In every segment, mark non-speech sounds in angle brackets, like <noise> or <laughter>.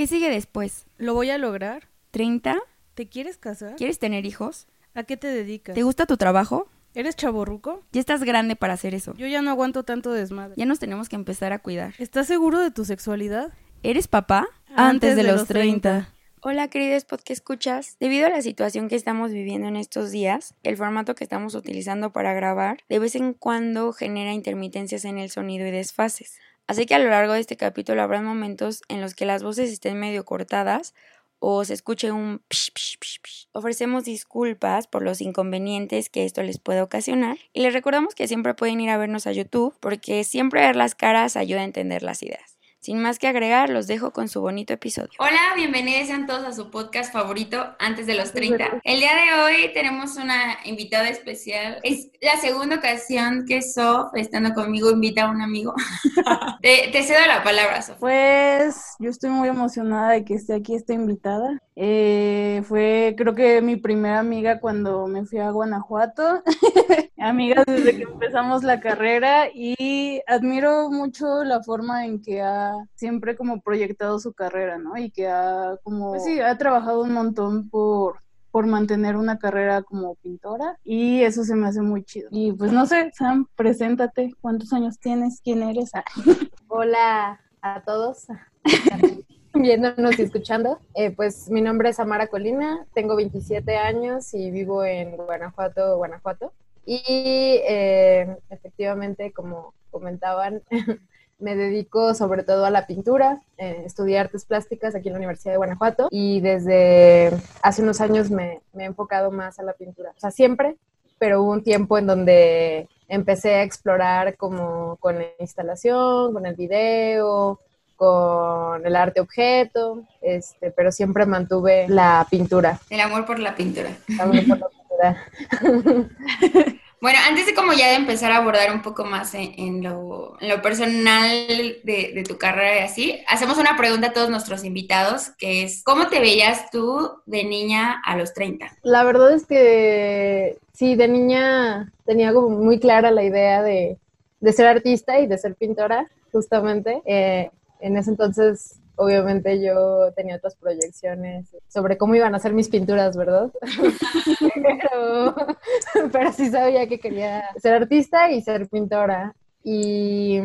¿Qué sigue después? ¿Lo voy a lograr? ¿30? ¿Te quieres casar? ¿Quieres tener hijos? ¿A qué te dedicas? ¿Te gusta tu trabajo? ¿Eres chaborruco? Ya estás grande para hacer eso. Yo ya no aguanto tanto desmadre. Ya nos tenemos que empezar a cuidar. ¿Estás seguro de tu sexualidad? ¿Eres papá? Antes de los 30. Hola queridos podcast escuchas. Debido a la situación que estamos viviendo en estos días, el formato que estamos utilizando para grabar de vez en cuando genera intermitencias en el sonido y desfases. Así que a lo largo de este capítulo habrá momentos en los que las voces estén medio cortadas o se escuche un psh, psh, psh. Ofrecemos disculpas por los inconvenientes que esto les puede ocasionar y les recordamos que siempre pueden ir a vernos a YouTube porque siempre ver las caras ayuda a entender las ideas. Sin más que agregar, los dejo con su bonito episodio. Hola, bienvenidos sean todos a su podcast favorito antes de los 30. El día de hoy tenemos una invitada especial. Es la segunda ocasión que Sof, estando conmigo, invita a un amigo. <laughs> te, te, cedo la palabra, Sof. Pues yo estoy muy emocionada de que esté aquí esta invitada. Eh, fue creo que mi primera amiga cuando me fui a Guanajuato. <laughs> Amigas desde que empezamos la carrera y admiro mucho la forma en que ha siempre como proyectado su carrera, ¿no? Y que ha como, pues sí, ha trabajado un montón por, por mantener una carrera como pintora y eso se me hace muy chido. Y pues no sé, Sam, preséntate, ¿cuántos años tienes? ¿Quién eres? Ah. <laughs> Hola a todos, <laughs> viéndonos y escuchando. Eh, pues mi nombre es Amara Colina, tengo 27 años y vivo en Guanajuato, Guanajuato. Y eh, efectivamente, como comentaban, <laughs> me dedico sobre todo a la pintura, eh, estudié artes plásticas aquí en la Universidad de Guanajuato y desde hace unos años me, me, he enfocado más a la pintura. O sea, siempre, pero hubo un tiempo en donde empecé a explorar como con la instalación, con el video, con el arte objeto, este, pero siempre mantuve la pintura. El amor por la pintura. El amor por la pintura. <laughs> Bueno, antes de como ya de empezar a abordar un poco más en, en, lo, en lo, personal de, tu carrera y así, hacemos una pregunta a todos nuestros invitados, que es, ¿cómo te veías tú de niña a los 30? La verdad es que sí, de niña tenía como muy clara la idea de, de ser artista y de ser pintora, justamente. Eh, en ese entonces obviamente yo tenía otras proyecciones sobre cómo iban a ser mis pinturas, ¿verdad? <laughs> pero, <laughs> pero, sí sabía que quería ser artista y ser pintora. Y,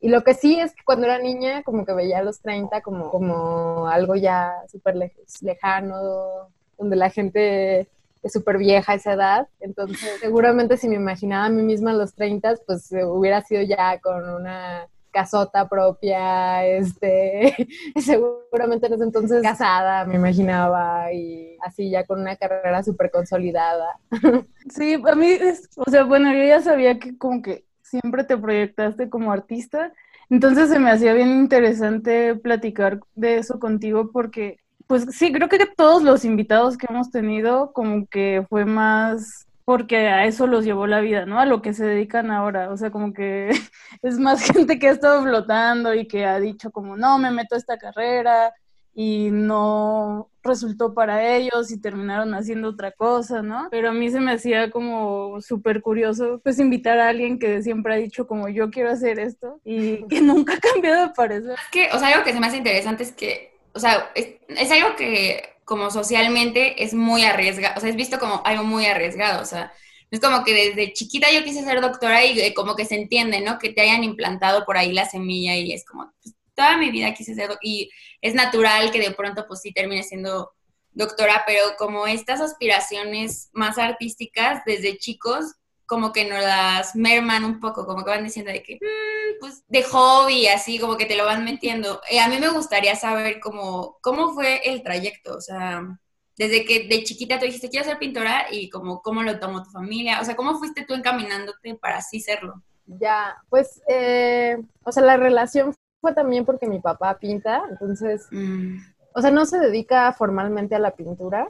y, lo que sí es que cuando era niña, como que veía a los 30 como, como algo ya súper lejano, donde la gente es súper vieja a esa edad. Entonces, seguramente si me imaginaba a mí misma a los 30, pues hubiera sido ya con una casota propia, este, <laughs> seguramente en ese entonces casada, me imaginaba, y así ya con una carrera súper consolidada. <laughs> Sí, a mí, o sea, bueno, yo ya sabía que como que siempre te proyectaste como artista, entonces se me hacía bien interesante platicar de eso contigo porque, pues sí, creo que todos los invitados que hemos tenido como que fue más porque a eso los llevó la vida, ¿no? A lo que se dedican ahora. O sea, como que <laughs> es más <laughs> gente que ha estado flotando y que ha dicho como, no, me meto a esta carrera y no resultó para ellos y terminaron haciendo otra cosa, ¿no? Pero a mí se me hacía como súper curioso, pues invitar a alguien que siempre ha dicho como yo quiero hacer esto y que <laughs> nunca ha cambiado de parecer. Es que, o sea, algo que se me hace interesante es que, o sea, es, es algo que como socialmente es muy arriesgado, o sea, es visto como algo muy arriesgado, o sea, es como que desde chiquita yo quise ser doctora y eh, como que se entiende, ¿no? Que te hayan implantado por ahí la semilla y es como, pues, toda mi vida quise ser y es natural que de pronto pues sí termine siendo doctora, pero como estas aspiraciones más artísticas desde chicos, como que nos las merman un poco, como que van diciendo de que, mmm, pues, de hobby, así, como que te lo van metiendo. Eh, a mí me gustaría saber cómo, cómo fue el trayecto, o sea, desde que de chiquita tú dijiste, quiero ser pintora, y como, cómo lo tomó tu familia, o sea, cómo fuiste tú encaminándote para así serlo. Ya, pues, eh, o sea, la relación fue también porque mi papá pinta, entonces, mm. o sea, no se dedica formalmente a la pintura,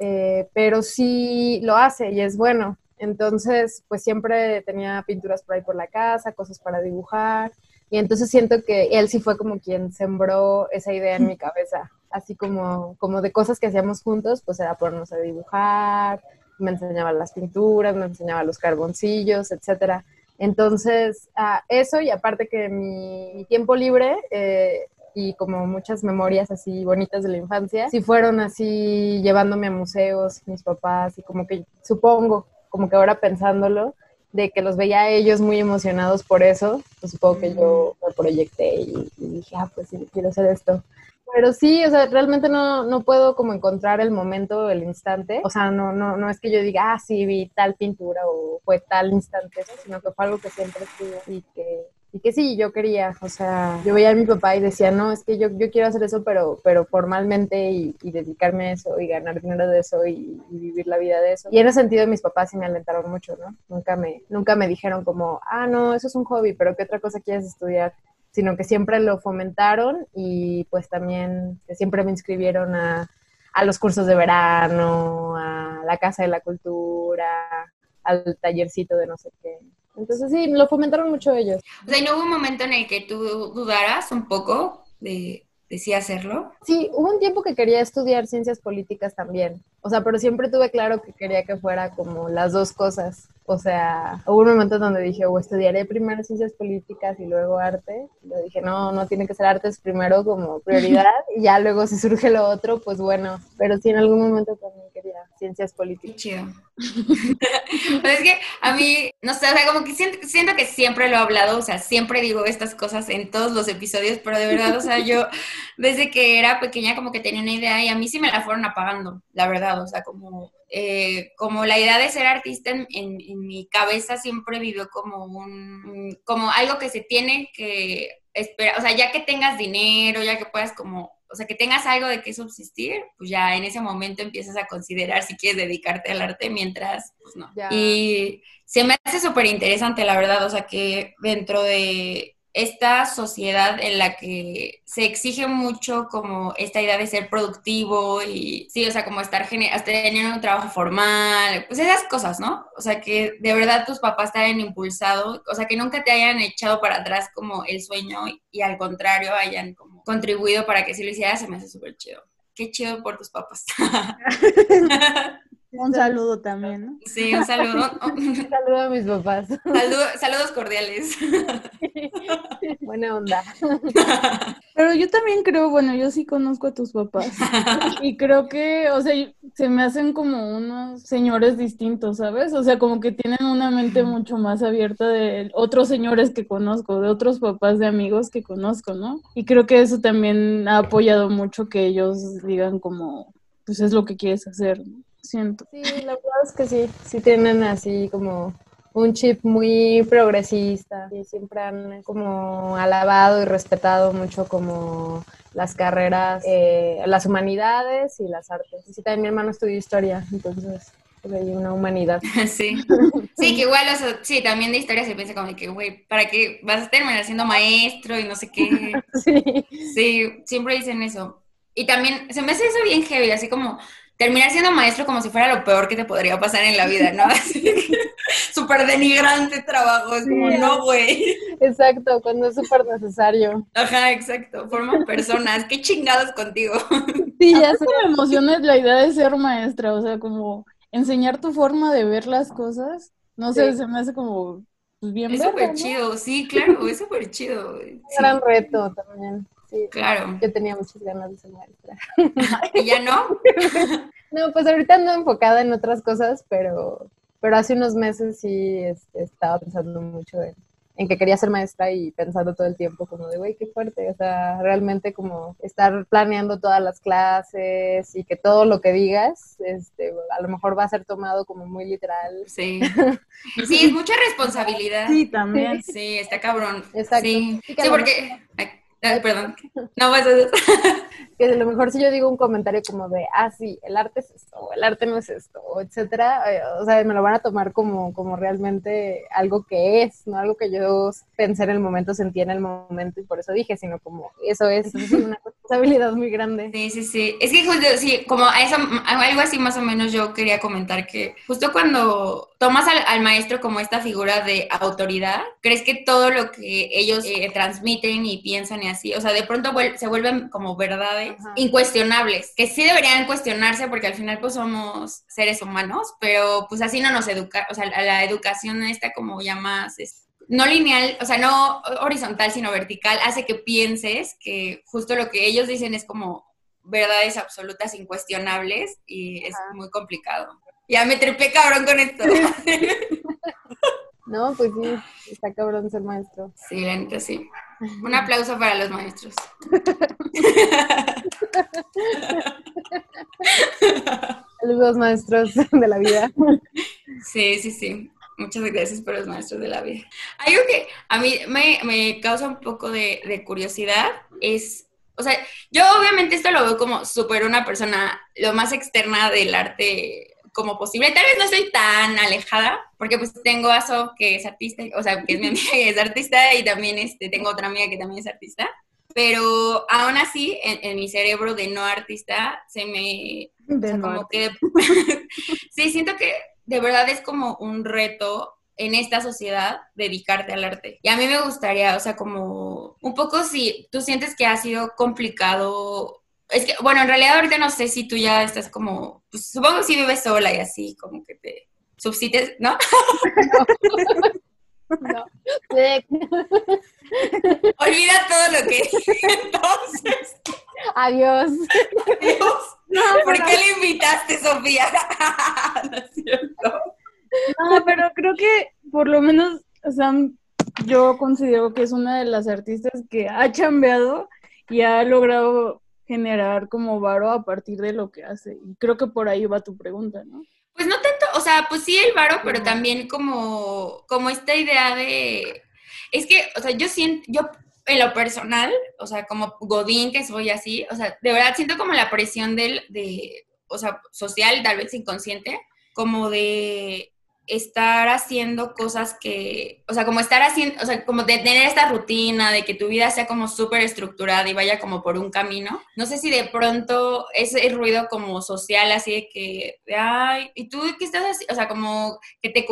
eh, pero sí lo hace y es bueno. Entonces, pues siempre tenía pinturas por ahí por la casa, cosas para dibujar. Y entonces siento que él sí fue como quien sembró esa idea en mi cabeza. Así como, como de cosas que hacíamos juntos, pues era ponernos a dibujar, me enseñaba las pinturas, me enseñaba los carboncillos, etcétera. Entonces, eso y aparte que mi, mi tiempo libre, eh, y como muchas memorias así bonitas de la infancia, sí fueron así llevándome a museos, mis papás, y como que supongo, como que ahora pensándolo, de que los veía a ellos muy emocionados por eso, pues supongo que yo me proyecté y, dije, ah, pues sí, quiero hacer esto. Pero sí, o sea, realmente no, no puedo como encontrar el momento, el instante. O sea, no, no, no es que yo diga, ah, sí, vi tal pintura o fue tal instante, sino que fue algo que siempre estuvo y que y que sí, yo quería, o sea, yo veía a mi papá y decía, no, es que yo, yo quiero hacer eso, pero, pero formalmente y, dedicarme a eso y ganar dinero de eso y, vivir la vida de eso. Y en ese sentido mis papás sí me alentaron mucho, ¿no? Nunca me, nunca me dijeron como, ah, no, eso es un hobby, pero ¿qué otra cosa quieres estudiar? sino que siempre lo fomentaron y pues también siempre me inscribieron a, a los cursos de verano, a la Casa de la Cultura, al tallercito de no sé qué. Entonces sí, lo fomentaron mucho ellos. O sea, ¿y no hubo un momento en el que tú dudaras un poco de, de sí hacerlo? Sí, hubo un tiempo que quería estudiar ciencias políticas también. O sea, pero siempre tuve claro que quería que fuera como las dos cosas. O sea, hubo un momento donde dije, o estudiaré primero ciencias políticas y luego arte. Y lo dije, no, no tiene que ser artes primero como prioridad <laughs> y ya luego si surge lo otro, pues bueno. Pero sí, en algún momento también quería ciencias políticas. chido. <laughs> pues es que a mí, no sé, o sea, como que siento, siento, que siempre lo he hablado, o sea, siempre digo estas cosas en todos los episodios, pero de verdad, o sea, yo desde que era pequeña como que tenía una idea y a mí sí me la fueron apagando, la verdad, o sea, como eh, como la idea de ser artista en, en, mi cabeza siempre vivió como un, como algo que se tiene que esperar, o sea, ya que tengas dinero, ya que puedas como, o sea, que tengas algo de qué subsistir, pues ya en ese momento empiezas a considerar si quieres dedicarte al arte, mientras, pues no. Y se me hace súper interesante, la verdad, o sea, que dentro de esta sociedad en la que se exige mucho como esta idea de ser productivo y sí, o sea, como estar teniendo un trabajo formal, pues esas cosas, ¿no? O sea, que de verdad tus papás te hayan impulsado, o sea, que nunca te hayan echado para atrás como el sueño y al contrario hayan como contribuido para que si lo hicieras, se me hace súper chido. Qué chido por tus papás. <laughs> <laughs> Un saludo también, ¿no? Sí, un <laughs> saludo. un saludo a mis papás. saludos cordiales. <laughs> Buena onda. <laughs> Pero yo también creo, bueno, yo sí conozco a tus papás. Y creo que, o sea, se me hacen como unos señores distintos, ¿sabes? O sea, como que tienen una mente mucho más abierta de otros señores que conozco, de otros papás de amigos que conozco, ¿no? Y creo que eso también ha apoyado mucho que ellos digan como, pues es lo que quieres hacer, ¿no? Siento. Sí, la verdad es que sí, sí tienen así como un chip muy progresista y siempre han como alabado y respetado mucho como las carreras, eh, las humanidades y las artes. Y sí, también mi hermano estudió historia, entonces pues, hay una humanidad. <laughs> Sí, sí, que igual, sí, también de historia se piensa como que, güey, ¿para qué vas a terminar siendo maestro y no sé qué? <laughs> Sí. Sí, siempre dicen eso. Y también se me hace eso bien heavy, así como terminar siendo maestro como si fuera lo peor que te podría pasar en la vida, ¿no? <laughs> Súper denigrante trabajo, es como, no, güey. Exacto, cuando es súper necesario. Ajá, exacto, forman personas, qué chingados contigo. Sí, <laughs> ya se me emociona la idea de ser maestra, o sea, como enseñar tu forma de ver las cosas, no sé, se me hace como pues, bien Es súper chido, sí, claro, es súper chido. Un <laughs> gran reto también. Sí, claro. Yo tenía muchas ganas de ser maestra. <laughs> ¿Y ya no? <laughs> no, pues ahorita ando enfocada en otras cosas, pero, pero hace unos meses sí este, estaba pensando mucho en, en que quería ser maestra y pensando todo el tiempo como de, güey, qué fuerte, o sea, realmente como estar planeando todas las clases y que todo lo que digas, este, a lo mejor va a ser tomado como muy literal. Sí, <laughs> sí, es mucha responsabilidad. Sí, también. Sí, está cabrón. Exacto. Sí, sí porque... Ay, perdón. No, pues <laughs> que a lo mejor si yo digo un comentario como de, ah, sí, el arte es esto, o el arte no es esto, o etcétera, eh, o sea, me lo van a tomar como, como realmente algo que es, no algo que yo pensé en el momento, sentí en el momento y por eso dije, sino como eso es, es una responsabilidad muy grande. Sí, sí, sí. Es que justo, sí, como a eso, algo así más o menos yo quería comentar que justo cuando tomas al, maestro como esta figura de autoridad, crees que todo lo que ellos eh, transmiten y piensan y así, o sea, de pronto se vuelven como verdades incuestionables, que sí deberían cuestionarse porque al final pues somos seres humanos, pero pues así no nos educa, o sea, la, educación está como ya más no lineal, o sea, no horizontal, sino vertical, hace que pienses que justo lo que ellos dicen es como verdades absolutas, incuestionables, y es muy complicado. Ya me trepé cabrón con esto. <laughs> No, pues sí, está cabrón ser maestro. Sí, la sí. Un aplauso para los maestros. Saludos maestros de la vida. Sí, sí, sí. Muchas gracias por los maestros de la vida. Algo que a mí me, causa un poco de, curiosidad es, o sea, yo obviamente esto lo veo como súper una persona lo más externa del arte como posible. Tal vez no estoy tan alejada, porque pues tengo a So, que es artista, o sea, que es mi amiga que es artista, y también este, tengo otra amiga que también es artista. Pero aún así, en, mi cerebro de no artista, se me... como que... <laughs> sí, siento que de verdad es como un reto en esta sociedad dedicarte al arte. Y a mí me gustaría, o sea, como un poco si tú sientes que ha sido complicado. Es que, bueno, en realidad ahorita no sé si tú ya estás como, pues supongo que si vives sola y así, como que te subsites, ¿no? No. <laughs> Olvida todo lo que entonces. Adiós. Adiós. ¿Por qué le invitaste, Sofía? <laughs> no es cierto. No, pero creo que por lo menos, Sam, yo considero que es una de las artistas que ha chambeado y ha logrado generar como varo a partir de lo que hace. Y creo que por ahí va tu pregunta, ¿no? Pues no tanto, o sea, pues sí el varo, pero también como, como esta idea de, es que, o sea, yo siento, yo en lo personal, o sea, como Godín que soy así, o sea, de verdad siento como la presión del, de, o sea, social, tal vez inconsciente, como de estar haciendo cosas que, o sea, como estar haciendo, o sea, como de tener esta rutina, de que tu vida sea como súper estructurada y vaya como por un camino. No sé si de pronto ese ruido como social, así de que, ay, ¿y tú qué estás haciendo? O sea, como que te,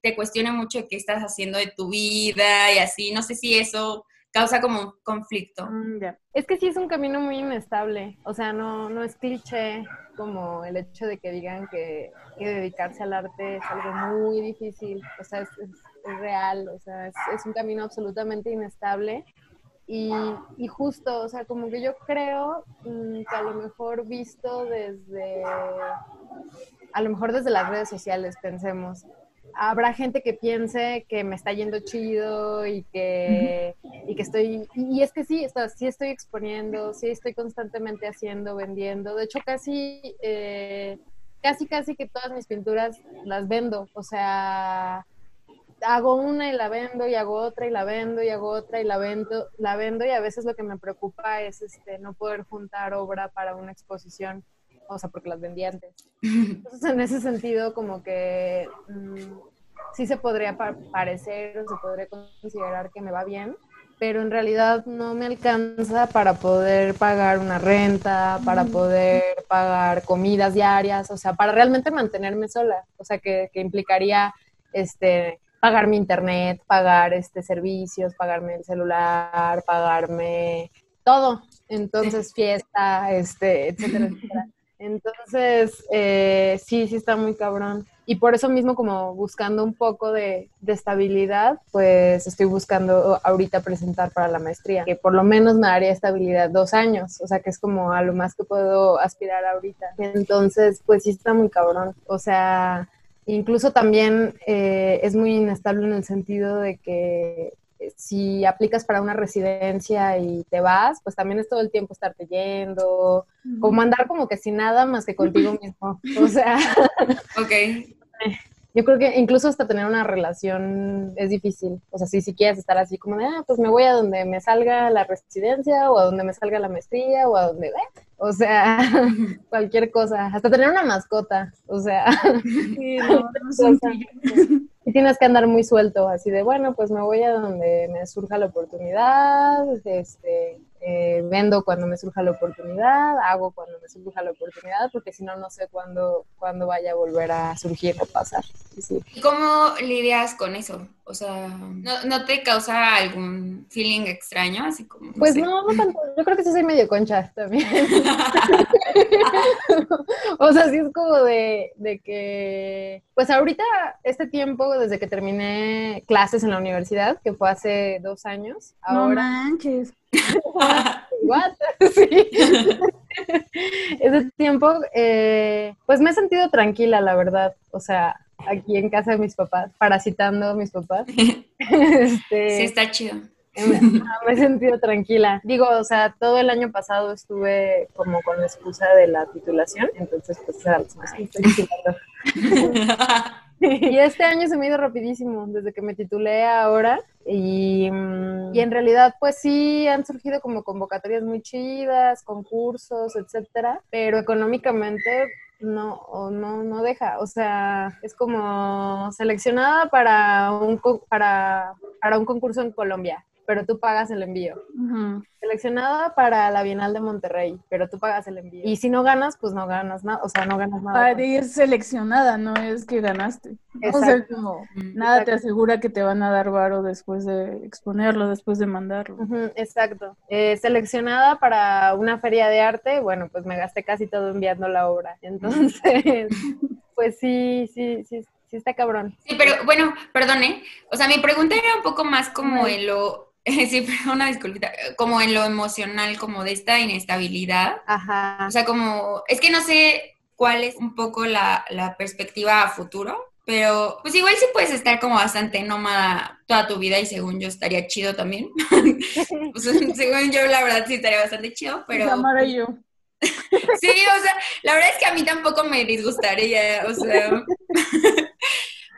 te cuestione mucho qué estás haciendo de tu vida y así. No sé si eso causa como conflicto. Mm, es que sí es un camino muy inestable, o sea, no, no es cliché como el hecho de que digan que, dedicarse al arte es algo muy difícil, o sea, es, real, o sea, es, un camino absolutamente inestable. Y, y, justo, o sea, como que yo creo mm, que a lo mejor visto desde, a lo mejor desde las redes sociales, pensemos, habrá gente que piense que me está yendo chido y que, y que estoy, y es que sí, sí estoy exponiendo, sí estoy constantemente haciendo, vendiendo. De hecho, casi, eh, casi, casi que todas mis pinturas las vendo. O sea, hago una y la vendo y hago otra y la vendo y hago otra y la vendo, la vendo y a veces lo que me preocupa es este no poder juntar obra para una exposición o sea, porque las vendí antes. <laughs> Entonces, en ese sentido, como que mm, sí se podría parecer o se podría considerar que me va bien, pero en realidad no me alcanza para poder pagar una renta, para poder pagar comidas diarias, o sea, para realmente mantenerme sola, o sea, que, que implicaría este pagar mi internet, pagar este servicios, pagarme el celular, pagarme todo. Entonces, fiesta, este, etcétera, etcétera. Entonces, eh, sí, sí está muy cabrón. Y por eso mismo, como buscando un poco de, estabilidad, pues estoy buscando ahorita presentar para la maestría, que por lo menos me daría estabilidad dos años, o sea, que es como a lo más que puedo aspirar ahorita. Entonces, pues sí está muy cabrón. O sea, incluso también eh, es muy inestable en el sentido de que si aplicas para una residencia y te vas, pues también es todo el tiempo estarte yendo, como andar como que sin nada más que contigo <laughs> mismo. O sea, ok. <laughs> Yo creo que incluso hasta tener una relación es difícil. O sea, si, si quieres estar así como de, ah, pues me voy a donde me salga la residencia o a donde me salga la maestría o a donde... O sea, <laughs> cualquier cosa. Hasta tener una mascota. O sea... Sí, no, no tienes que andar muy suelto, así de, bueno, pues me voy a donde me surja la oportunidad, este, eh, vendo cuando me surja la oportunidad, hago cuando me surja la oportunidad, porque si no, no sé cuándo, cuándo vaya a volver a surgir o pasar. ¿Y cómo lidias con eso? O sea, ¿no, te causa algún feeling extraño? Así como, pues no, no tanto. Yo creo que sí soy medio concha también. <laughs> <laughs> o sea, sí es como de, de que, pues ahorita, este tiempo, desde que terminé clases en la universidad, que fue hace dos años, ahora... No manches. <laughs> What? Sí. Ese tiempo, eh, pues me he sentido tranquila, la verdad. O sea, aquí en casa de mis papás, parasitando a mis papás. este, sí, está chido. Me, he sentido tranquila. Digo, o sea, todo el año pasado estuve como con la excusa de la titulación, entonces pues era estoy <laughs> <laughs> <laughs> y este año se me ha ido rapidísimo, desde que me titulé ahora. Y, mm, y, en realidad, pues sí, han surgido como convocatorias muy chidas, concursos, etcétera, pero económicamente no, no, no deja. O sea, es como seleccionada para un, para, para un concurso en Colombia pero tú pagas el envío. Seleccionada para la Bienal de Monterrey, pero tú pagas el envío. Y si no ganas, pues no ganas nada, o sea, no ganas nada. Ah, es seleccionada, no es que ganaste. O sea, como nada te asegura que te van a dar varo después de exponerlo, después de mandarlo. Exacto. Eh, seleccionada para una feria de arte, bueno, pues me gasté casi todo enviando la obra. Entonces, <laughs> pues sí, sí, sí, sí está cabrón. Sí, pero bueno, perdone. O sea, mi pregunta era un poco más como en lo <laughs> sí, pero una disculpita, como en lo emocional, como de esta inestabilidad. Ajá. O sea, como, es que no sé cuál es un poco la, perspectiva a futuro, pero pues igual sí puedes estar como bastante nómada toda tu vida y según yo estaría chido también. <laughs> <laughs> pues, según yo, la verdad sí estaría bastante chido, pero... yo. sí, o sea, la verdad es que a mí tampoco me disgustaría, o sea...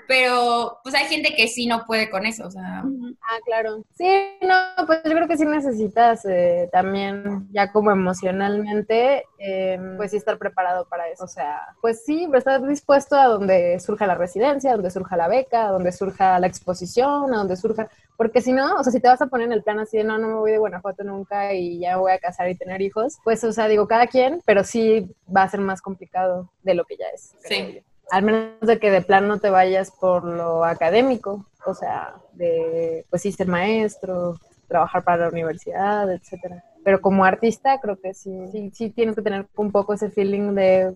pero pues hay gente que sí no puede con eso, o sea. Ah, claro. Sí, no, pues yo creo que sí necesitas eh, también, ya como emocionalmente, em, pues sí estar preparado para eso. O sea, pues sí, estar dispuesto a donde surja la residencia, donde surja la beca, a donde surja la exposición, a donde surja, porque si no, o sea, si te vas a poner en el plan así de no, no me voy de Guanajuato nunca y ya me voy a casar y tener hijos, pues, o sea, digo, cada quien, pero sí va a ser más complicado de lo que ya es. Sí al menos de que de plan no te vayas por lo académico, o sea, de pues sí ser maestro, trabajar para la universidad, etcétera. Pero como artista creo que sí, sí, sí tienes que tener un poco ese feeling de eh,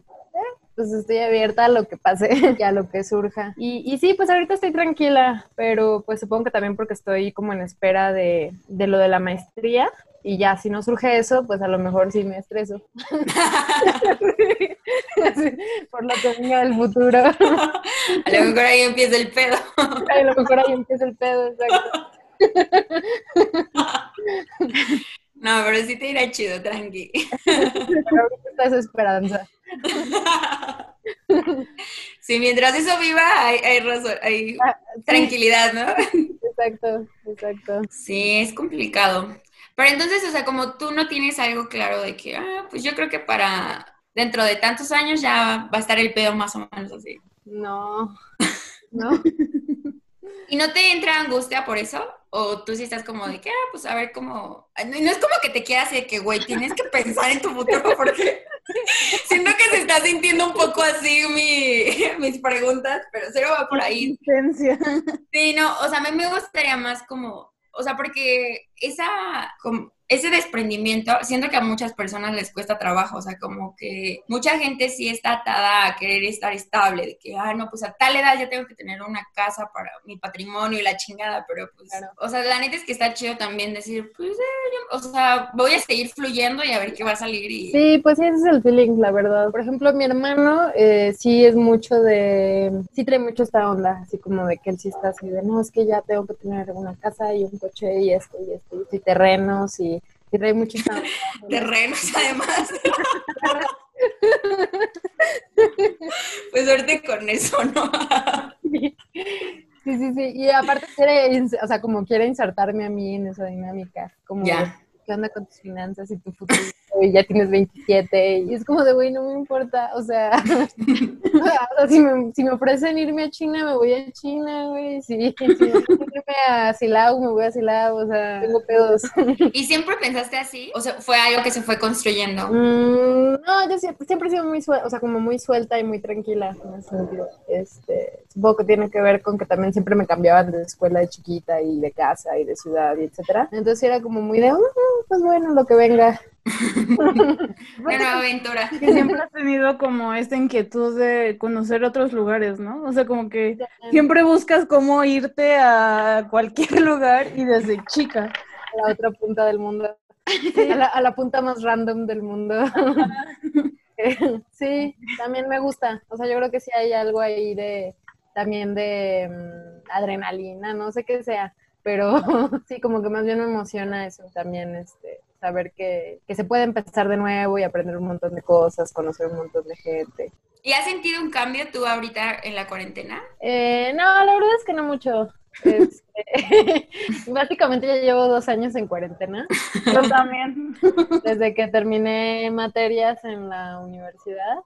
pues estoy abierta a lo que pase <laughs> y a lo que surja. Y, y, sí, pues ahorita estoy tranquila, pero pues supongo que también porque estoy como en espera de, de lo de la maestría, y ya, si no surge eso, pues a lo mejor sí me estreso. <laughs> por lo que venga del futuro. <laughs> a lo mejor ahí empieza el pedo. <laughs> a lo mejor ahí empieza el pedo, exacto. No, pero sí te irá chido, tranqui. Pero ahorita es esperanza. Sí, mientras eso viva, hay, razón, hay ah, tranquilidad, ¿no? Exacto, exacto. Sí, es complicado. Pero entonces, o sea, como tú no tienes algo claro de que, ah, pues yo creo que para dentro de tantos años ya va a estar el pedo más o menos así. No, <laughs> no. ¿Y no te entra angustia por eso? ¿O tú sí estás como de que, ah, pues a ver cómo... No, no es como que te quieras de que, güey, tienes que pensar en tu futuro porque <laughs> siento que se está sintiendo un poco así mi, <laughs> mis preguntas, pero cero va por ahí. Sí, no, o sea, a mí me gustaría más como o sea, porque esa, ese desprendimiento, siento que a muchas personas les cuesta trabajo, o sea, como que mucha gente sí está atada a querer estar estable, de que, ah, no, pues a tal edad ya tengo que tener una casa para mi patrimonio y la chingada, pero pues, o sea, la neta es que está chido también decir, pues, eh, o sea, voy a seguir fluyendo y a ver qué va a salir. Y... Sí, pues sí, ese es el feeling, la verdad. Por ejemplo, mi hermano eh, sí es mucho de, sí trae mucho esta onda, así como de que él sí está así de, no, es que ya tengo que tener una casa y un coche y esto y esto, y terrenos y y trae muchos <laughs> terrenos además. <laughs> pues suerte con eso, ¿no? sí, sí, sí. Y aparte quiere, o sea, como quiere insertarme a mí en esa dinámica. Como, ¿qué onda con tus finanzas y tu futuro? Y ya tienes 27 y es como de, güey, no me importa, <laughs> o sea, si, me, si, me, ofrecen irme a China, me voy a China, güey, si, si me ofrecen irme a Silao, me voy a Silao, o sea, tengo pedos. <laughs> ¿Y siempre pensaste así? O sea, ¿fue algo que se fue construyendo? Mm, no, yo siempre, siempre, he sido muy suelta, o sea, como muy suelta y muy tranquila en ese sentido. Este, supongo que tiene que ver con que también siempre me cambiaban de escuela de chiquita y de casa y de ciudad y etcétera. Entonces era como muy de, uh, pues bueno, lo que venga. <laughs> Una aventura. Que siempre has tenido como esta inquietud de conocer otros lugares, ¿no? O sea, como que siempre buscas cómo irte a cualquier <laughs> lugar y desde chica. A la otra punta del mundo. A la, punta más random del mundo. sí, también me gusta. O sea, yo creo que sí hay algo ahí de también de mm, adrenalina, no sé qué sea, pero <laughs> sí, como que más bien me emociona eso también, este, saber que, que, se puede empezar de nuevo y aprender un montón de cosas, conocer un montón de gente. ¿Y has sentido un cambio tú ahorita en la cuarentena? Eh, no, la verdad es que no mucho. <laughs> Este, <laughs> básicamente ya llevo dos años en cuarentena. Yo también. Desde que terminé materias en la universidad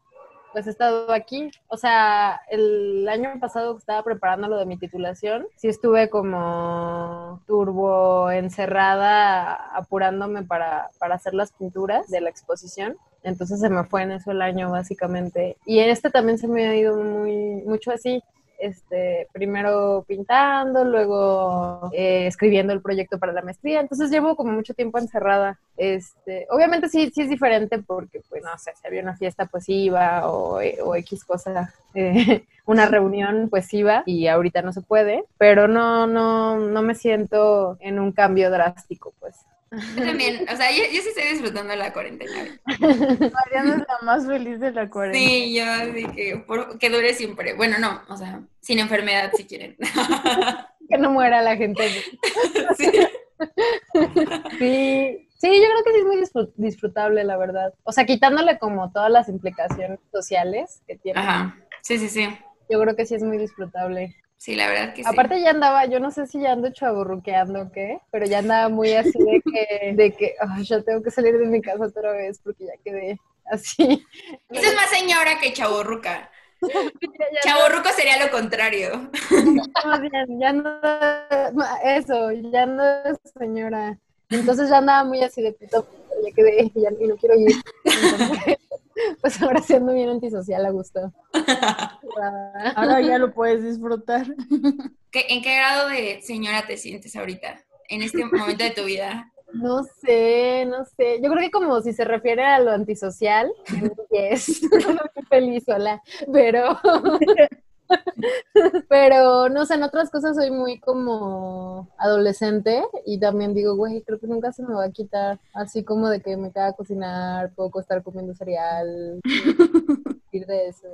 pues he estado aquí. O sea, el año pasado estaba preparando lo de mi titulación, sí estuve como turbo encerrada, apurándome para, para hacer las pinturas de la exposición. Entonces se me fue en eso el año básicamente. Y en este también se me ha ido muy mucho así este, primero pintando, luego eh, escribiendo el proyecto para la maestría, entonces llevo como mucho tiempo encerrada. Este, obviamente sí, sí es diferente porque, pues, no sé, si había una fiesta, pues iba, o, o X cosa, eh, <laughs> una reunión, pues iba, y ahorita no se puede, pero no, no, no me siento en un cambio drástico, pues. Yo también, o sea, yo, sí estoy disfrutando de la cuarentena. Mariana es la más feliz de la cuarentena. Sí, yo así que, que dure siempre. Bueno, no, o sea, sin enfermedad si quieren. <laughs> que no muera la gente. <laughs> sí. sí. Sí, yo creo que sí es muy disfrutable, la verdad. O sea, quitándole como todas las implicaciones sociales que tiene. Ajá. Sí, sí, sí. Yo creo que sí es muy disfrutable. Sí, la verdad que sí. Aparte ya andaba, yo no sé si ya ando chaburruqueando o qué, pero ya andaba muy así de que, de que ya tengo que salir de mi casa otra vez porque ya quedé así. Esa es más señora que chaburruca. Chaburruco sería lo contrario. Bien, ya no, eso, ya no es señora. Entonces ya andaba muy así de puto, ya quedé ya, y no quiero ir. <laughs> <laughs> pues ahora siendo bien antisocial a gusto. <laughs> ahora ya lo puedes disfrutar. <laughs> ¿En qué grado de señora te sientes ahorita? En este momento de tu vida. No sé, no sé. Yo creo que como si se refiere a lo antisocial, es feliz sola, pero <laughs> Pero no sé, en otras cosas soy muy como adolescente y también digo, güey, creo que nunca se me va a quitar. Así como de que me queda cocinar, poco estar comiendo cereal, <laughs> ir de eso.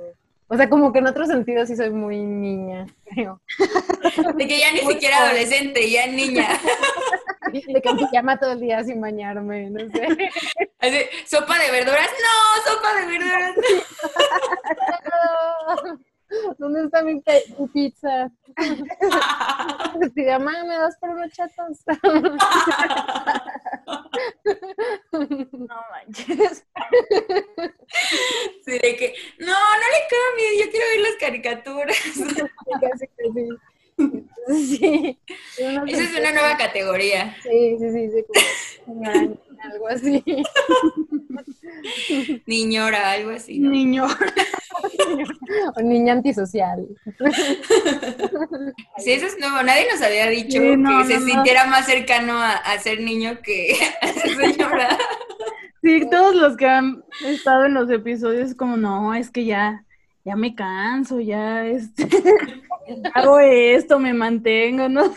O sea, como que en otros sentidos sí soy muy niña, creo. <laughs> De que ya ni siquiera adolescente, ya niña. De que me llama todo el día sin bañarme, no sé. ¿Sopa de verduras? No, sopa de verduras. ¿Dónde está mi, pizza? Si mamá, ¿me das por unos chatos? no manches. Sí, de que, no, no le cambie, yo quiero ver las caricaturas. Sí. Esa es una nueva categoría. Sí, sí, sí, sí como algo así. <laughs> Niñora, algo así. Niñora. <laughs> o niña antisocial. <laughs> Sí, eso es nuevo. Nadie nos había dicho que se sintiera más cercano a, ser niño que a ser señora. Sí, todos los que han estado en los episodios como, no, es que ya, ya me canso, ya este, hago esto, me mantengo, no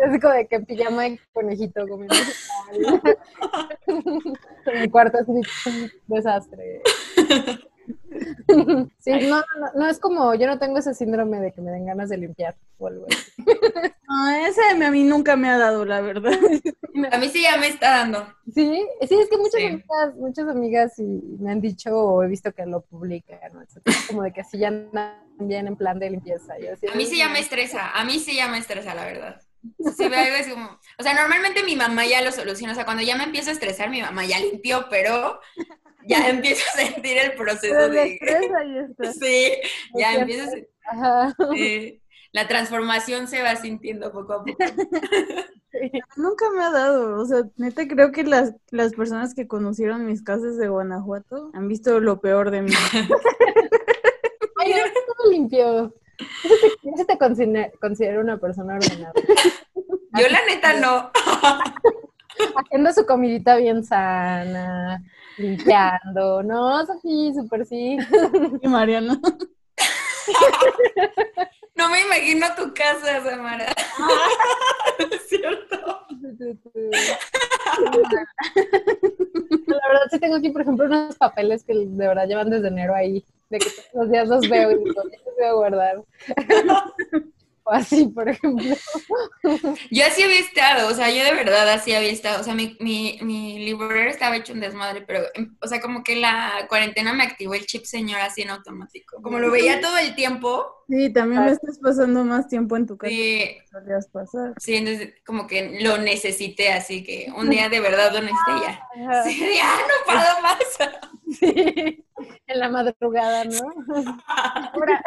Es como de que pijama de conejito comiendo. en <laughs> mi cuarto es un desastre. <laughs> Sí, no, no, es como, yo no tengo ese síndrome de que me den ganas de limpiar o algo así. <laughs> No, ese a mí nunca me ha dado, la verdad. A mí sí ya me está dando. Sí, sí, es que muchas amigas, muchas amigas me han dicho o he visto que lo publican, ¿no? como de que así ya andan bien en plan de limpieza. a mí sí ya me estresa, a mí sí ya me estresa, la verdad. Algo es como, o sea, normalmente mi mamá ya lo soluciona, o sea, cuando ya me empiezo a estresar, mi mamá ya limpió, pero ya <laughs> empiezo a sentir el proceso Pero de... estrés <laughs> ahí está. Sí, ya Es empiezo a sen- Ajá. eh, la transformación se va sintiendo poco a poco. <laughs> Nunca me ha dado, o sea, neta creo que las, las personas que conocieron mis casas de Guanajuato han visto lo peor de mí. Ay, no, limpio. Yo sí te, yo sí te considero, considero una persona ordenada. <laughs> Yo la neta no. <laughs> Haciendo su comidita bien sana, limpiando. No, Sofía, súper sí. Y Mariana. <laughs> No me imagino tu casa, Samara. es cierto. La verdad sí tengo aquí, por ejemplo, unos papeles que de verdad llevan desde enero ahí, de que todos los días los veo y digo, ya los voy a guardar. <laughs> O así, por ejemplo. Yo así había estado, o sea, yo de verdad así había estado. O sea, mi, mi, mi librero estaba hecho un desmadre, pero, em, o sea, como que la cuarentena me activó el chip señor así en automático. Como lo veía todo el tiempo, Sí, también me estás pasando más tiempo en tu casa sí, que solías pasar. sí, entonces como que lo necesité, así que un día de verdad lo necesité ya. Sí, ya no puedo más. Sí, en la madrugada, ¿no? Ahora,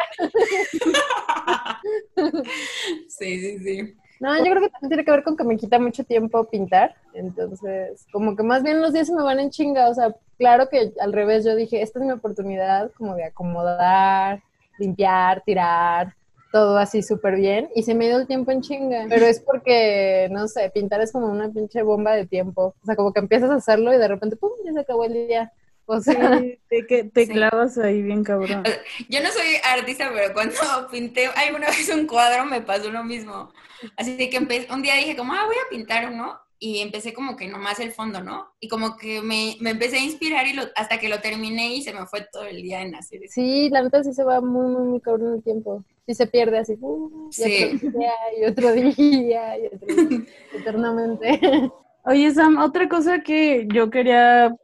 Sí, sí, sí. No, yo creo que también tiene que ver con que me quita mucho tiempo pintar, entonces como que más bien los días se me van en chinga, o sea, claro que al revés yo dije, esta es mi oportunidad como de acomodar, limpiar, tirar, todo así súper bien, y se me ha ido el tiempo en chinga, pero es porque, no sé, pintar es como una pinche bomba de tiempo, o sea, como que empiezas a hacerlo y de repente, pum, ya se acabó el día, o sea, Sí, te, te Sí. clavas ahí bien cabrón. Yo no soy artista, pero cuando <laughs> pinté alguna vez un cuadro me pasó lo mismo. Así que un día dije como, ah, voy a pintar uno. Y empecé como que nomás el fondo, ¿no? Y como que me, me empecé a inspirar y lo- hasta que lo terminé y se me fue todo el día en hacer eso. sí, la neta sí se va muy, muy, muy cabrón el tiempo, sí se pierde así, uh, y Sí. otro día, y otro día, y otro día, <laughs> eternamente. <laughs> Oye, Sam, otra cosa que yo quería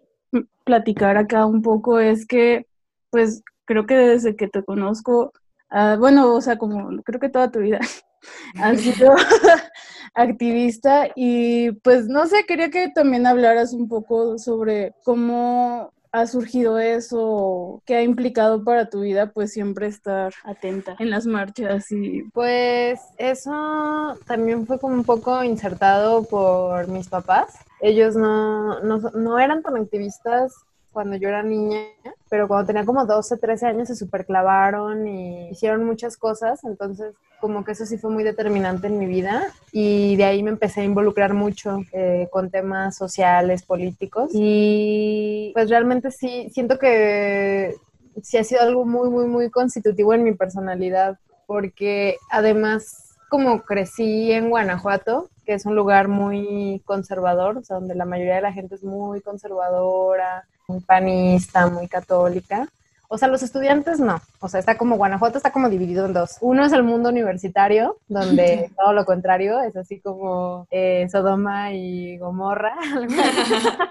platicar acá un poco es que, pues, creo que desde que te conozco, ah, bueno, o sea, como creo que toda tu vida <laughs> has sido <laughs> activista y pues no sé, quería que también hablaras un poco sobre cómo ha surgido eso, qué ha implicado para tu vida, pues siempre estar atenta en las marchas y Pues eso también fue como un poco insertado por mis papás. Ellos no, no, no eran tan activistas cuando yo era niña, pero cuando tenía como 12, 13 años se superclavaron y hicieron muchas cosas, entonces como que eso sí fue muy determinante en mi vida y de ahí me empecé a involucrar mucho eh, con temas sociales, políticos y pues realmente sí, siento que sí ha sido algo muy, muy, muy constitutivo en mi personalidad porque además como crecí en Guanajuato, que es un lugar muy conservador, o sea, donde la mayoría de la gente es muy conservadora, muy panista, muy católica. O sea, los estudiantes no. O sea, está como Guanajuato está como dividido en dos. Uno es el mundo universitario, donde <laughs> todo lo contrario es así como eh, Sodoma y Gomorra. <laughs>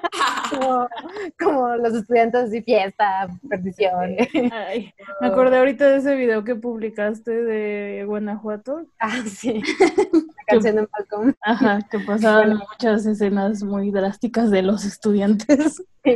<laughs> como, como los estudiantes así, fiesta, perdición. Ay, me acordé ahorita de ese video que publicaste de Guanajuato. ah, sí. La canción de Malcolm. Ajá, que pasaban muchas escenas muy drásticas de los estudiantes. Sí,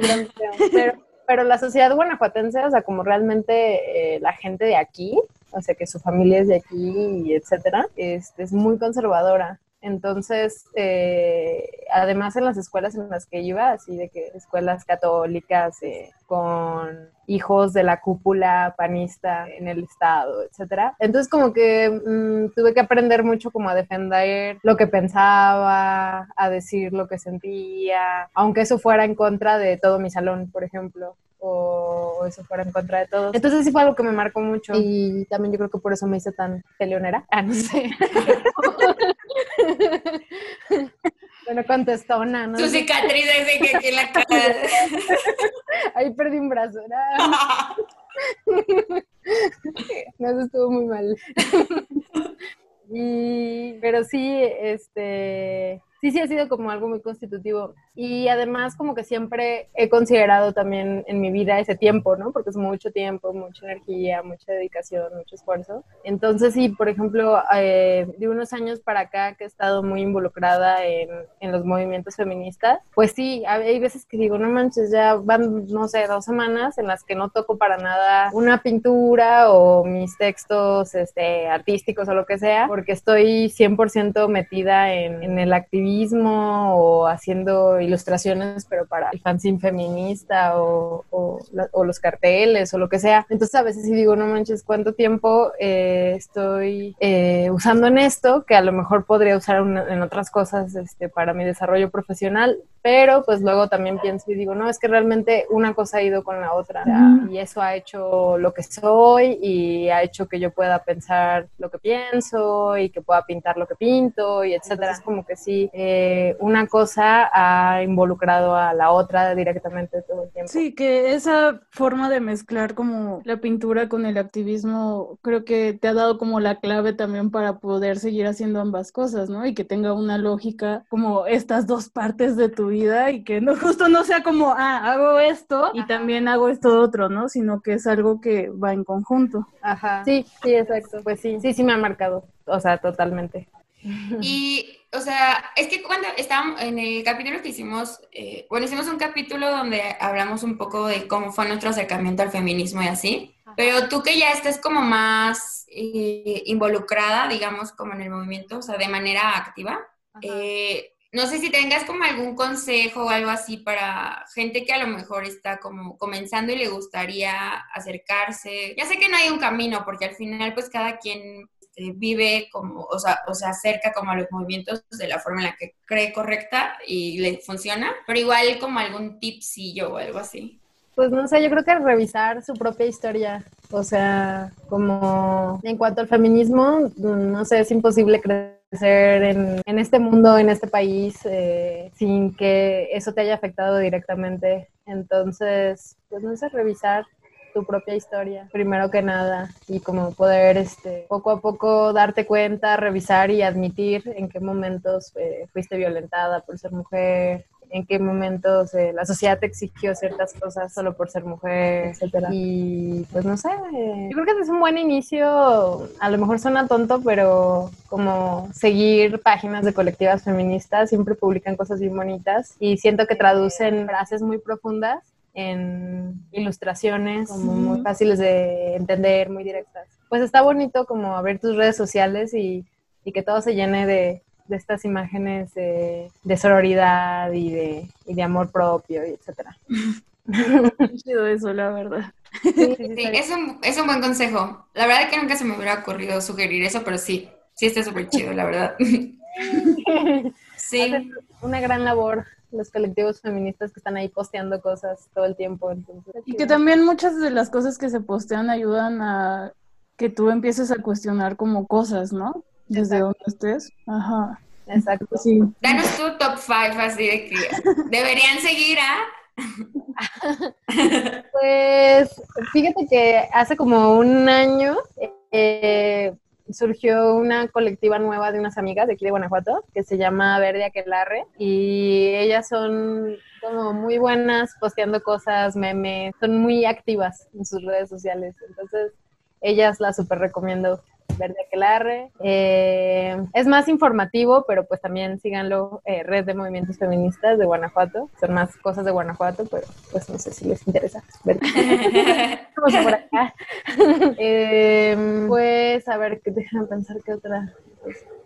pero, pero la sociedad guanajuatense, o sea, como realmente eh, la gente de aquí, o sea, que su familia es de aquí, y etcétera, este, es muy conservadora. Entonces, eh, además en las escuelas en las que iba, así de que escuelas católicas eh, con hijos de la cúpula panista en el estado, etcétera. Entonces, como que mm, tuve que aprender mucho como a defender lo que pensaba, a decir lo que sentía, aunque eso fuera en contra de todo mi salón, por ejemplo o eso fuera en contra de todos. Entonces sí fue algo que me marcó mucho y también yo creo que por eso me hice tan peleonera. Ah, no sé. <laughs> bueno, contestona, ¿no? Su cicatriz de que aquí en la cara. Ahí perdí un brazo. No, eso estuvo muy mal. Y, pero sí, este, sí, sí ha sido como algo muy constitutivo. Y además como que siempre he considerado también en mi vida ese tiempo, ¿no? Porque es mucho tiempo, mucha energía, mucha dedicación, mucho esfuerzo. Entonces, sí, por ejemplo, eh, de unos años para acá que he estado muy involucrada en, en los movimientos feministas, pues sí, hay veces que digo, no manches, ya van, no sé, dos semanas en las que no toco para nada una pintura o mis textos este, artísticos o lo que sea, porque estoy 100% metida en, en el activismo o haciendo ilustraciones, pero para el fanzine feminista o, o, los carteles o lo que sea. Entonces a veces sí digo, no manches, ¿cuánto tiempo eh, estoy eh, usando en esto? Que a lo mejor podría usar en otras cosas este, para mi desarrollo profesional, pero pues luego también pienso y digo, no, es que realmente una cosa ha ido con la otra y eso ha hecho lo que soy y ha hecho que yo pueda pensar lo que pienso y que pueda pintar lo que pinto y etcétera. Es como que sí, eh, una cosa ha involucrado a la otra directamente todo el tiempo. Sí, que esa forma de mezclar como la pintura con el activismo creo que te ha dado como la clave también para poder seguir haciendo ambas cosas, ¿no? Y que tenga una lógica como estas dos partes de tu vida y que no <laughs> justo no sea como, ah, hago esto y también hago esto otro, ¿no? Sino que es algo que va en conjunto. Ajá. Sí, sí, exacto. Pues sí, sí, sí me ha marcado, o sea, totalmente. <laughs> Y, o sea, es que cuando estábamos en el capítulo que hicimos, eh, bueno, hicimos un capítulo donde hablamos un poco de cómo fue nuestro acercamiento al feminismo y así, pero tú que ya estás como más eh, involucrada, digamos, como en el movimiento, o sea, de manera activa, eh, no sé si tengas como algún consejo o algo así para gente que a lo mejor está como comenzando y le gustaría acercarse. Ya sé que no hay un camino, porque al final pues cada quien este, vive como, o sea, o se acerca como a los movimientos de la forma en la que cree correcta y le funciona, pero igual como algún tipsillo o algo así. Pues no sé, yo creo que revisar su propia historia, o sea, como en cuanto al feminismo, no sé, es imposible crecer en, en este mundo, en este país, eh, sin que eso te haya afectado directamente. Entonces, pues no sé, revisar tu propia historia, primero que nada, y como poder este, poco a poco darte cuenta, revisar y admitir en qué momentos eh, fuiste violentada por ser mujer, en qué momentos eh, la sociedad te exigió ciertas cosas solo por ser mujer, etcétera. Y pues no sé, eh, yo creo que es un buen inicio, a lo mejor suena tonto, pero como seguir páginas de colectivas feministas, siempre publican cosas bien bonitas y siento que traducen frases muy profundas en ilustraciones como muy fáciles de entender, muy directas. Pues está bonito como abrir tus redes sociales y, que todo se llene de, estas imágenes de, sororidad y de, de, amor propio, y etcétera. <laughs> chido eso, la verdad. Sí, es, un, es un buen consejo. La verdad es que nunca se me hubiera ocurrido sugerir eso, pero sí, sí está súper chido, la verdad. <laughs> <laughs> Sí. una gran labor los colectivos feministas que están ahí posteando cosas todo el tiempo. Entonces, y que también muchas de las cosas que se postean ayudan a que tú empieces a cuestionar como cosas, ¿no? Desde donde estés. Ajá. Exacto. Sí. Danos tu top five así de que deberían seguir a... <laughs> pues fíjate que hace como un año eh, surgió una colectiva nueva de unas amigas de aquí de Guanajuato que se llama Verde Aquelarre y ellas son como muy buenas posteando cosas, memes, son muy activas en sus redes sociales. Entonces, ellas las súper recomiendo. Verde Aquelarre. Eh, es más informativo, pero pues también síganlo, eh, Red de Movimientos Feministas de Guanajuato. Son más cosas de Guanajuato, pero pues no sé si les interesa. Vamos <laughs> por acá. <laughs> Eh, pues a ver, déjame pensar qué otra.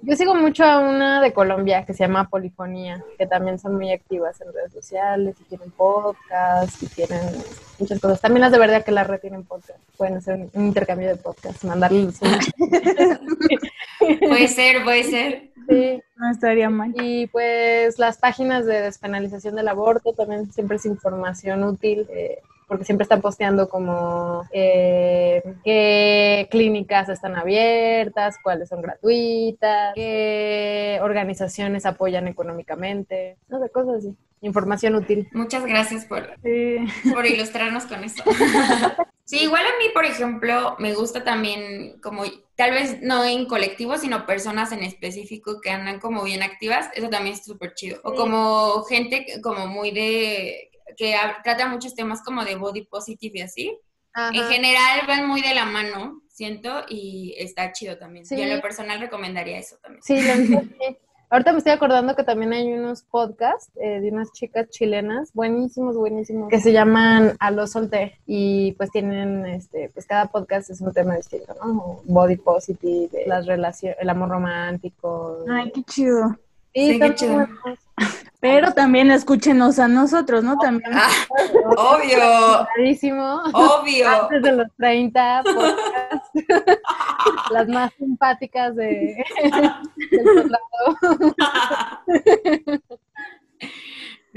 Yo sigo mucho a una de Colombia que se llama Polifonía, que también son muy activas en redes sociales y tienen podcast y tienen muchas cosas. También las de verdad que la red tienen podcast. Pueden hacer un intercambio de podcast, mandarles un... <laughs> puede ser, puede ser. Sí. No estaría mal. Y pues las páginas de despenalización del aborto también siempre es información útil. Eh, porque siempre están posteando como eh, qué clínicas están abiertas, cuáles son gratuitas, qué organizaciones apoyan económicamente, no sé, cosas así. Información útil. Muchas gracias por, por ilustrarnos con eso. <laughs> Sí, igual a mí, por ejemplo, me gusta también como, tal vez no en colectivo, sino personas en específico que andan como bien activas, eso también es súper chido. O como gente como muy de, que trata muchos temas como de body positive y así. En general van muy de la mano, siento, y está chido también. Yo en lo personal recomendaría eso también. Sí, <laughs> Ahorita me estoy acordando que también hay unos podcasts eh, de unas chicas chilenas, buenísimos, buenísimos, que se llaman A lo solté y pues tienen, este, pues cada podcast es un tema distinto, ¿no? Body positive, las relaciones, el amor romántico. Ay, qué chido. Sí, qué chido. <laughs> Pero también escúchenos a nosotros, ¿no? También. Ah, <laughs> obvio. Clarísimo. Obvio. Antes de los 30, <laughs> las más simpáticas de, del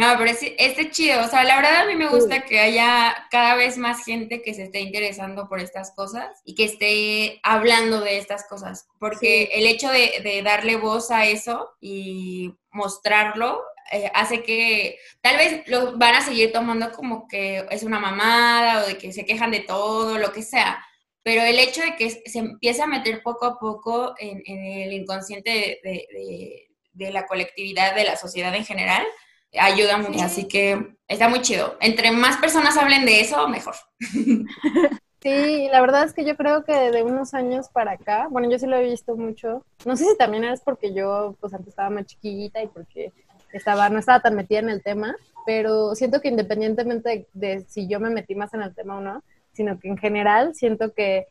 No, pero es, este chido. O sea, la verdad a mí me gusta que haya cada vez más gente que se esté interesando por estas cosas y que esté hablando de estas cosas. Porque el hecho de, de, darle voz a eso y mostrarlo eh, hace que tal vez lo van a seguir tomando como que es una mamada o de que se quejan de todo, lo que sea. Pero el hecho de que se empiece a meter poco a poco en, el inconsciente de, de la colectividad, de la sociedad en general, ayuda mucho. Así que está muy chido. Entre más personas hablen de eso, mejor. <laughs> Sí, la verdad es que yo creo que de unos años para acá, bueno, yo sí lo he visto mucho. No sé si también es porque yo, pues antes estaba más chiquita y porque estaba, no estaba tan metida en el tema, pero siento que independientemente de, si yo me metí más en el tema o no, sino que en general siento que,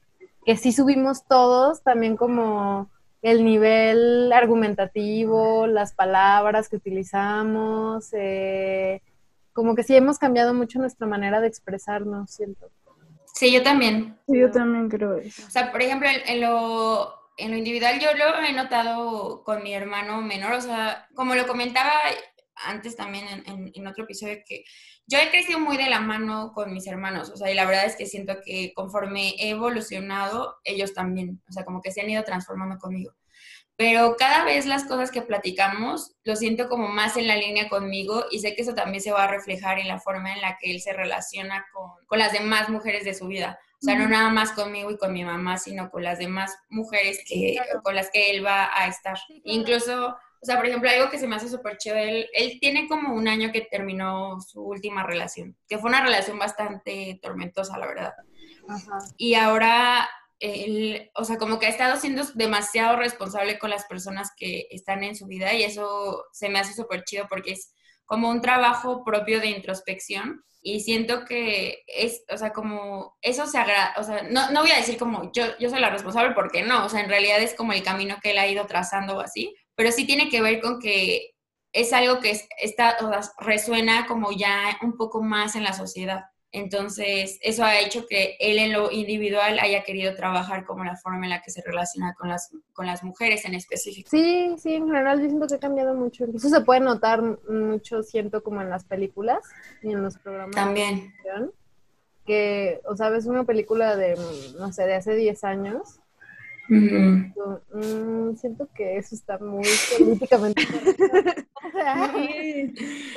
que sí subimos todos también como el nivel argumentativo, las palabras que utilizamos, eh, como que sí hemos cambiado mucho nuestra manera de expresarnos, siento. Sí, yo también. Sí, yo también creo eso. O sea, por ejemplo, en, lo, en lo individual yo lo he notado con mi hermano menor, o sea, como lo comentaba antes también en, en, otro episodio, que yo he crecido muy de la mano con mis hermanos, o sea, y la verdad es que siento que conforme he evolucionado, ellos también, o sea, como que se han ido transformando conmigo. Pero cada vez las cosas que platicamos lo siento como más en la línea conmigo y sé que eso también se va a reflejar en la forma en la que él se relaciona con, con las demás mujeres de su vida. O sea, no nada más conmigo y con mi mamá, sino con las demás mujeres que, con las que él va a estar. Incluso o sea, por ejemplo, algo que se me hace súper chévere, él, él, tiene como un año que terminó su última relación, que fue una relación bastante tormentosa, la verdad. Ajá. Y ahora, él, o sea, como que ha estado siendo demasiado responsable con las personas que están en su vida y eso se me hace súper chido porque es como un trabajo propio de introspección y siento que es, o sea, como eso se agrada, o sea, no, no voy a decir como yo, yo soy la responsable porque no, o sea, en realidad es como el camino que él ha ido trazando o así, pero sí tiene que ver con que es algo que está, resuena como ya un poco más en la sociedad. Entonces, eso ha hecho que él en lo individual haya querido trabajar como la forma en la que se relaciona con las, con las mujeres en específico. Sí, sí, en general yo siento que ha cambiado mucho. Eso se puede notar mucho, siento, como en las películas y en los programas. También. que, o sabes, una película de, no sé, de hace 10 años Mm, siento que eso está muy políticamente <laughs>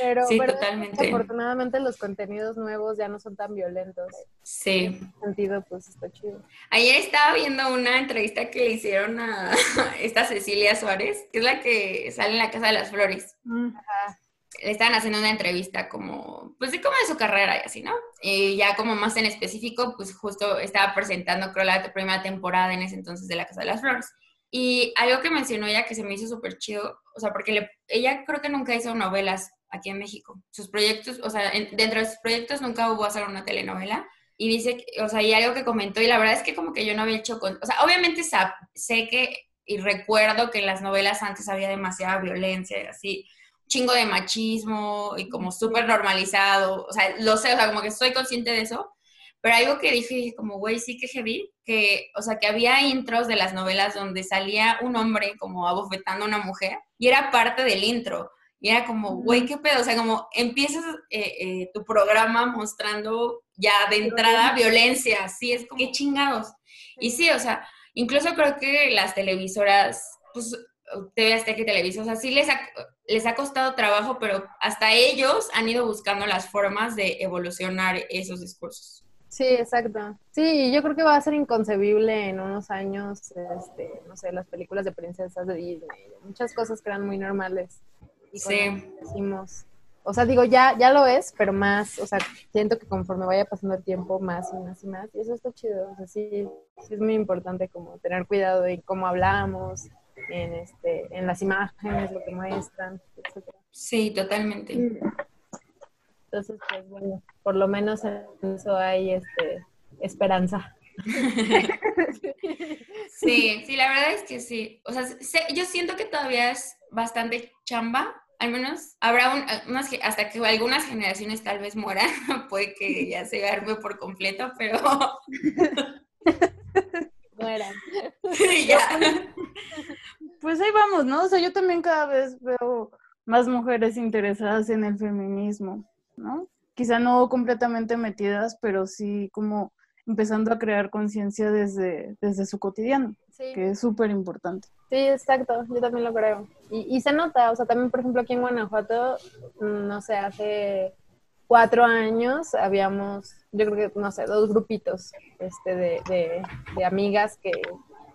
pero, sí, totalmente. afortunadamente los contenidos nuevos ya no son tan violentos. Sí. En ese sentido, pues está chido. Ayer estaba viendo una entrevista que le hicieron a <laughs> esta Cecilia Suárez, que es la que sale en la Casa de las Flores. Ajá le estaban haciendo una entrevista como, pues de cómo de su carrera y así, ¿no? Y ya como más en específico, pues justo estaba presentando, creo, la primera temporada en ese entonces de La Casa de las Flores. Y algo que mencionó ella que se me hizo súper chido, o sea, porque ella creo que nunca hizo novelas aquí en México. Sus proyectos, o sea, dentro de sus proyectos nunca hubo hacer una telenovela. Y dice, o sea, y algo que comentó, y la verdad es que como que yo no había hecho, con, o sea, obviamente sé que y recuerdo que en las novelas antes había demasiada violencia y así, chingo de machismo y como súper normalizado, o sea, lo sé, o sea, como que estoy consciente de eso, pero algo que dije, como, güey, sí que heavy, que, o sea, que había intros de las novelas donde salía un hombre como abofetando a una mujer y era parte del intro. Y era como, güey, qué pedo, o sea, como empiezas eh, eh, tu programa mostrando ya de entrada violencia, sí, es como, qué chingados. Y sí, o sea, incluso creo que las televisoras, pues TV Azteca y Televisa, o sea, sí les ha, les ha costado trabajo, pero hasta ellos han ido buscando las formas de evolucionar esos discursos. Sí, exacto. Sí, yo creo que va a ser inconcebible en unos años, este, no sé, las películas de princesas de Disney, muchas cosas que eran muy normales. Y sí. Decimos, o sea, digo, ya, ya lo es, pero más, o sea, siento que conforme vaya pasando el tiempo, más y más y más, y eso está chido, o sea, sí, sí es muy importante como tener cuidado en cómo hablamos, en, este, en las imágenes, lo que muestran, etc. Sí, totalmente. Entonces, pues bueno, por lo menos en eso hay este, esperanza. <laughs> Sí, sí, la verdad es que sí. O sea, yo siento que todavía es bastante chamba. Al menos habrá un, unas, hasta que algunas generaciones tal vez mueran, <laughs> puede que ya se arme por completo, pero... <laughs> Mueran. ya. Pues ahí vamos, ¿no? O sea, yo también cada vez veo más mujeres interesadas en el feminismo. ¿no? Quizá no completamente metidas, pero sí como empezando a crear conciencia desde, desde su cotidiano, que es súper importante. Sí, exacto, yo también lo creo. Y, y, se nota, o sea, también por ejemplo aquí en Guanajuato, mm, no sé, hace cuatro años habíamos, yo creo que, no sé, dos grupitos este, de, de, de amigas que,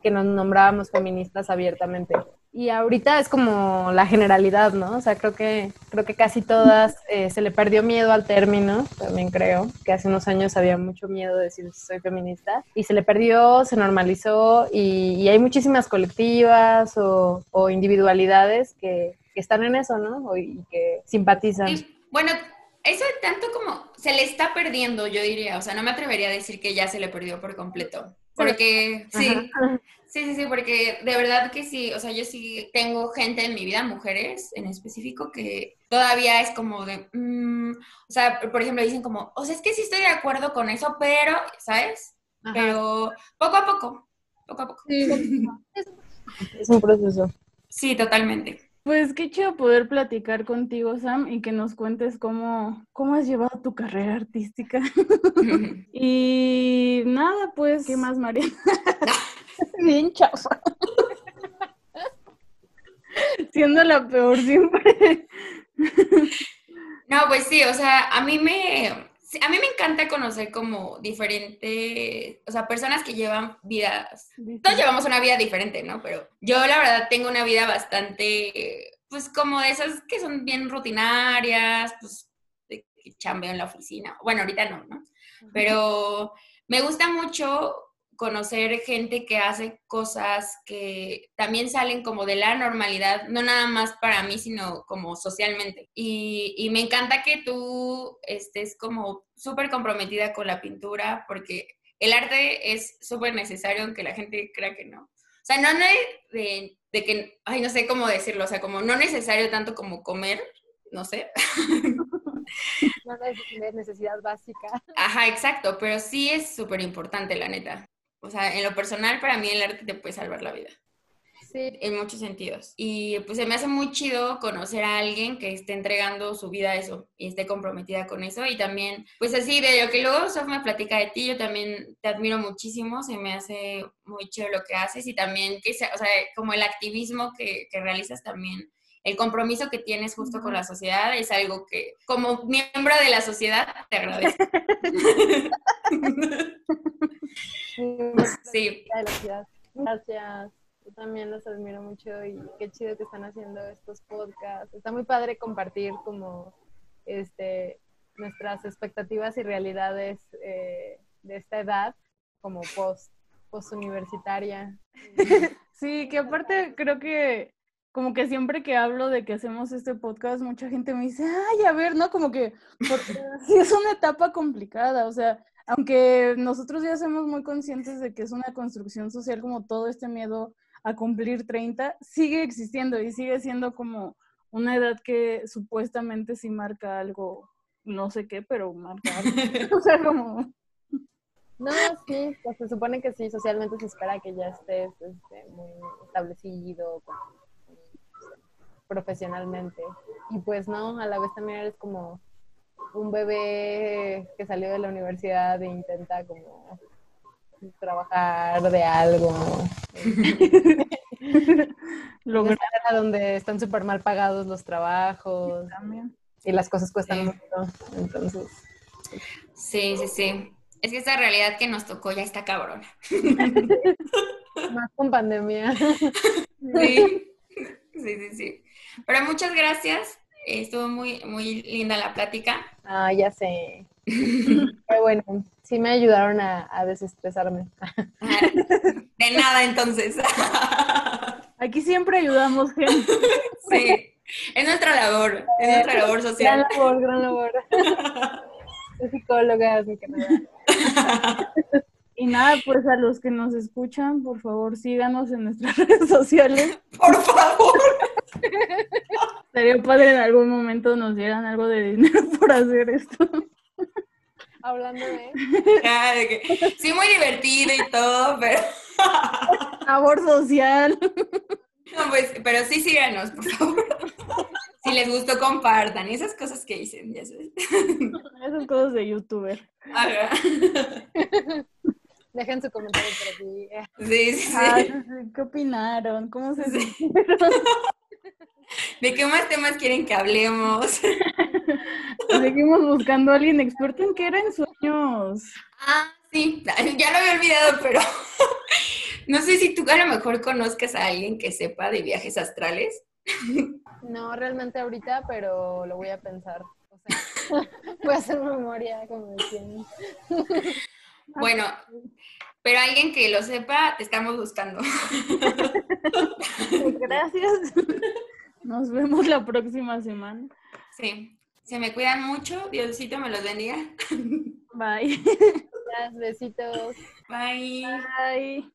que nos nombrábamos feministas abiertamente. Y ahorita es como la generalidad, ¿no? O sea, creo que, creo que casi todas eh, se le perdió miedo al término, también creo, que hace unos años había mucho miedo de decir soy feminista, y se le perdió, se normalizó, y, hay muchísimas colectivas o, individualidades que, están en eso, ¿no? y que simpatizan. bueno, eso tanto como se le está perdiendo, yo diría, o sea, no me atrevería a decir que ya se le perdió por completo, porque sí, Sí, sí, sí, porque de verdad que sí, o sea, yo sí tengo gente en mi vida, mujeres en específico, que todavía es como de, mm", o sea, por ejemplo, dicen como, o sea, es que sí estoy de acuerdo con eso, pero, ¿sabes? Pero poco a poco, poco a poco. Sí, <laughs> es un proceso. Sí, totalmente. Pues qué chido poder platicar contigo, Sam, y que nos cuentes cómo, cómo has llevado tu carrera artística. <laughs> <laughs> y nada, pues, ¿qué más, María? <laughs> Bien chafa. Siendo la peor siempre. No, pues sí, o sea, a mí me, a mí me encanta conocer como diferentes, o sea, personas que llevan vidas, todos llevamos una vida diferente, ¿no? Pero yo la verdad tengo una vida bastante, pues como de esas que son bien rutinarias, pues que chambeo en la oficina. Bueno, ahorita no, ¿no? Pero me gusta mucho conocer gente que hace cosas que también salen como de la normalidad, no nada más para mí, sino como socialmente. Y, me encanta que tú estés como súper comprometida con la pintura, porque el arte es súper necesario, aunque la gente crea que no. O sea, no de, de que, ay, no sé cómo decirlo, o sea, como no necesario tanto como comer, no sé. <laughs> No es necesidad básica. Ajá, exacto, pero sí es súper importante, la neta. O sea, en lo personal, para mí el arte te puede salvar la vida. Sí. En muchos sentidos. Y pues se me hace muy chido conocer a alguien que esté entregando su vida a eso y esté comprometida con eso. Y también, pues así, de lo que luego Sof me platica de ti, yo también te admiro muchísimo, se me hace muy chido lo que haces y también, que sea, o sea, como el activismo que, que realizas también el compromiso que tienes justo con la sociedad es algo que como miembro de la sociedad te agradezco. <laughs> sí. Gracias. Yo también los admiro mucho y qué chido que están haciendo estos podcasts. Está muy padre compartir como este nuestras expectativas y realidades eh, de esta edad como post, post universitaria. <laughs> Sí, que aparte creo que como que siempre que hablo de que hacemos este podcast, mucha gente me dice, ay, a ver, ¿no? Como que <laughs> sí es una etapa complicada, o sea, aunque nosotros ya somos muy conscientes de que es una construcción social como todo este miedo a cumplir 30, sigue existiendo y sigue siendo como una edad que supuestamente sí marca algo, no sé qué, pero marca algo. <laughs> o sea, como... No, sí, pues se supone que sí, socialmente se espera que ya estés este, muy establecido, profesionalmente. Y pues no, a la vez también eres como un bebé que salió de la universidad e intenta como trabajar de algo. <laughs> Lograr a donde están súper mal pagados los trabajos. Y las cosas cuestan mucho. Entonces. Sí, sí, sí. Es que esta realidad que nos tocó ya está cabrona. <laughs> Más con pandemia. <laughs> Sí, sí, sí, sí. Pero muchas gracias. Estuvo muy, muy linda la plática. Ah, ya sé. Pero bueno, sí me ayudaron a, a desestresarme. <laughs> De nada, entonces. <laughs> Aquí siempre ayudamos gente. Sí, es nuestra labor, es nuestra labor Gran social. labor, gran labor. <laughs> Soy psicóloga, así que nada. Y nada, pues a los que nos escuchan, por favor, síganos en nuestras redes sociales. Por favor. <laughs> Sería padre en algún momento nos dieran algo de dinero <laughs> por hacer esto. Hablando <laughs> de que- Sí, muy divertido y todo, pero, Labor social. no, pues, pero sí síganos, por favor. Si les gustó, compartan. Y esas cosas que dicen, ya sabes. Esas cosas de youtuber. Ajá. Dejen su comentario por aquí. Sí, sí, sí. Ah, sí, sí, ¿Qué opinaron? ¿Cómo se sintieron? ¿De qué más temas quieren que hablemos? Seguimos buscando a alguien experto en qué eran sueños. Ah, sí, ya lo había olvidado, pero <laughs> no sé si tú a lo mejor conozcas a alguien que sepa de viajes astrales. No realmente ahorita, pero lo voy a pensar. O sea, <laughs> voy a hacer memoria, como decían. Bueno, pero alguien que lo sepa, te estamos buscando. <laughs> Gracias. Nos vemos la próxima semana. Sí, se me cuidan mucho, Diosito me los bendiga. Bye. <laughs> Gracias, besitos. Bye. Bye.